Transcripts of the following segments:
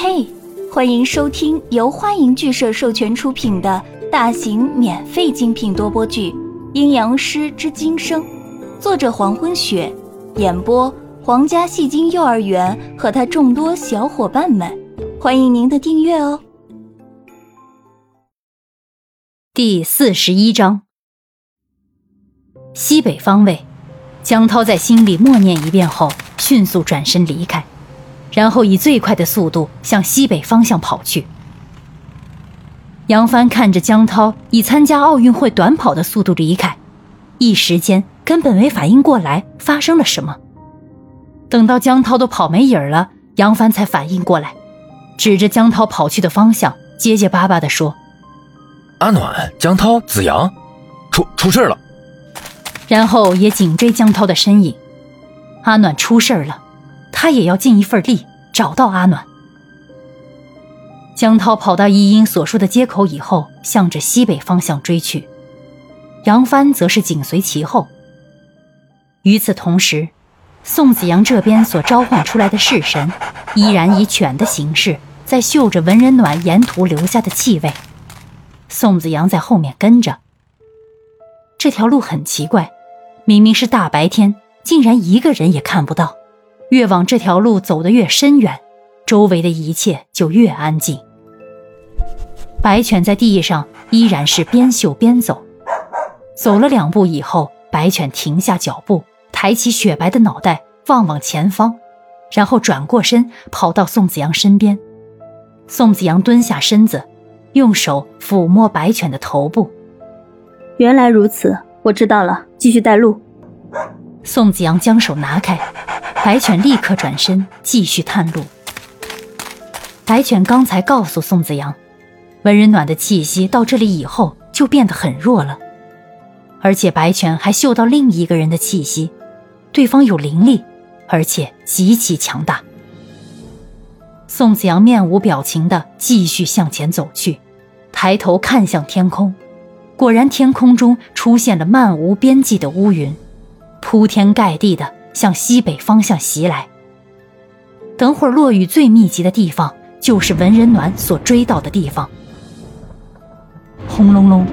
嘿，欢迎收听由欢迎剧社授权出品的大型免费精品多播剧《阴阳师之今生》，作者黄昏雪，演播皇家戏精幼儿园和他众多小伙伴们，欢迎您的订阅哦。第四十一章，西北方位，江涛在心里默念一遍后，迅速转身离开。然后以最快的速度向西北方向跑去。杨帆看着江涛以参加奥运会短跑的速度离开，一时间根本没反应过来发生了什么。等到江涛都跑没影儿了，杨帆才反应过来，指着江涛跑去的方向，结结巴巴地说：“阿暖、江涛、子阳，出出事了。”然后也紧追江涛的身影。阿暖出事了。他也要尽一份力找到阿暖。江涛跑到一英所说的街口以后，向着西北方向追去，杨帆则是紧随其后。与此同时，宋子阳这边所召唤出来的式神，依然以犬的形式在嗅着文人暖沿途留下的气味。宋子阳在后面跟着。这条路很奇怪，明明是大白天，竟然一个人也看不到。越往这条路走得越深远，周围的一切就越安静。白犬在地上依然是边嗅边走，走了两步以后，白犬停下脚步，抬起雪白的脑袋望望前方，然后转过身跑到宋子阳身边。宋子阳蹲下身子，用手抚摸白犬的头部。原来如此，我知道了，继续带路。宋子阳将手拿开。白犬立刻转身继续探路。白犬刚才告诉宋子阳，文人暖的气息到这里以后就变得很弱了，而且白犬还嗅到另一个人的气息，对方有灵力，而且极其强大。宋子阳面无表情地继续向前走去，抬头看向天空，果然天空中出现了漫无边际的乌云，铺天盖地的。向西北方向袭来。等会儿落雨最密集的地方，就是文人暖所追到的地方。轰隆隆，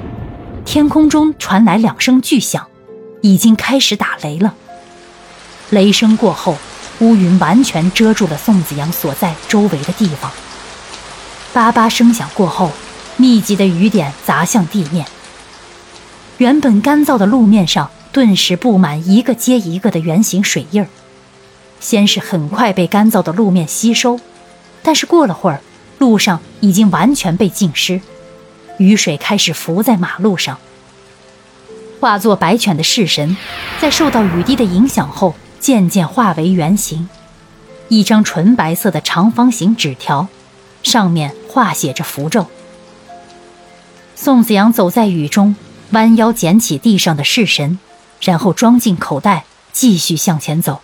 天空中传来两声巨响，已经开始打雷了。雷声过后，乌云完全遮住了宋子阳所在周围的地方。叭叭声响过后，密集的雨点砸向地面。原本干燥的路面上。顿时布满一个接一个的圆形水印儿，先是很快被干燥的路面吸收，但是过了会儿，路上已经完全被浸湿，雨水开始浮在马路上。化作白犬的式神，在受到雨滴的影响后，渐渐化为圆形，一张纯白色的长方形纸条，上面画写着符咒。宋子阳走在雨中，弯腰捡起地上的式神。然后装进口袋，继续向前走。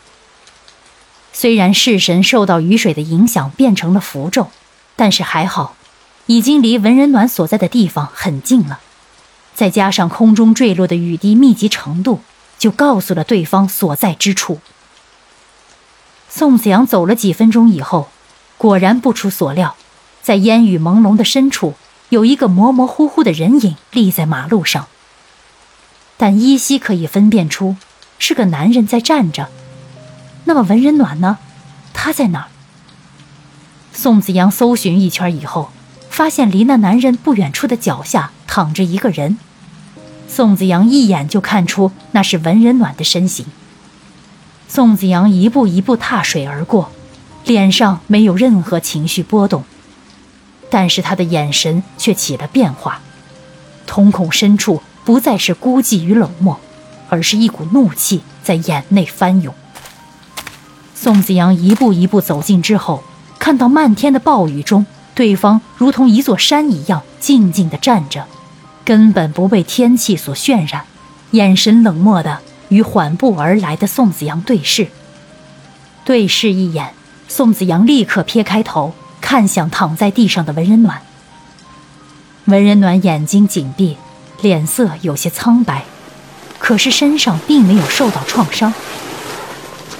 虽然式神受到雨水的影响变成了符咒，但是还好，已经离文人暖所在的地方很近了。再加上空中坠落的雨滴密集程度，就告诉了对方所在之处。宋子阳走了几分钟以后，果然不出所料，在烟雨朦胧的深处，有一个模模糊糊的人影立在马路上。但依稀可以分辨出，是个男人在站着。那么文人暖呢？他在哪儿？宋子阳搜寻一圈以后，发现离那男人不远处的脚下躺着一个人。宋子阳一眼就看出那是文人暖的身形。宋子阳一步一步踏水而过，脸上没有任何情绪波动，但是他的眼神却起了变化，瞳孔深处。不再是孤寂与冷漠，而是一股怒气在眼内翻涌。宋子阳一步一步走近之后，看到漫天的暴雨中，对方如同一座山一样静静地站着，根本不被天气所渲染，眼神冷漠的与缓步而来的宋子阳对视。对视一眼，宋子阳立刻撇开头，看向躺在地上的文人暖。文人暖眼睛紧闭。脸色有些苍白，可是身上并没有受到创伤。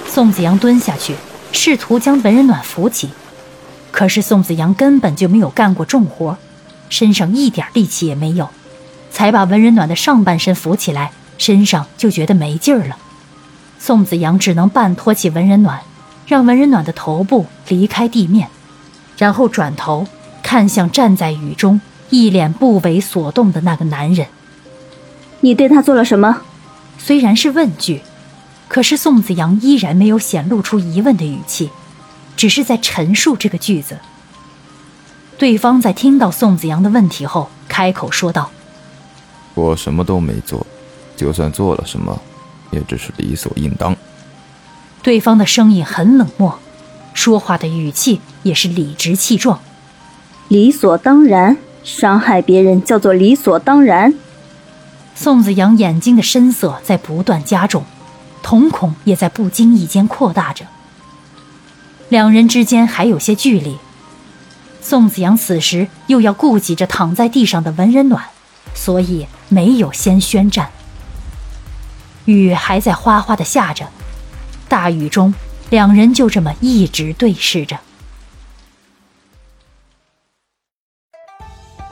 宋子阳蹲下去，试图将文人暖扶起，可是宋子阳根本就没有干过重活，身上一点力气也没有，才把文人暖的上半身扶起来，身上就觉得没劲儿了。宋子阳只能半托起文人暖，让文人暖的头部离开地面，然后转头看向站在雨中、一脸不为所动的那个男人。你对他做了什么？虽然是问句，可是宋子阳依然没有显露出疑问的语气。只是在陈述这个句子。对方在听到宋子阳的问题后，开口说道：“我什么都没做，就算做了什么，也只是理所应当。”对方的声音很冷漠，说话的语气也是理直气壮。理所当然，伤害别人叫做理所当然。宋子阳眼睛的深色在不断加重，瞳孔也在不经意间扩大着。两人之间还有些距离，宋子阳此时又要顾及着躺在地上的文人暖，所以没有先宣战。雨还在哗哗的下着，大雨中，两人就这么一直对视着。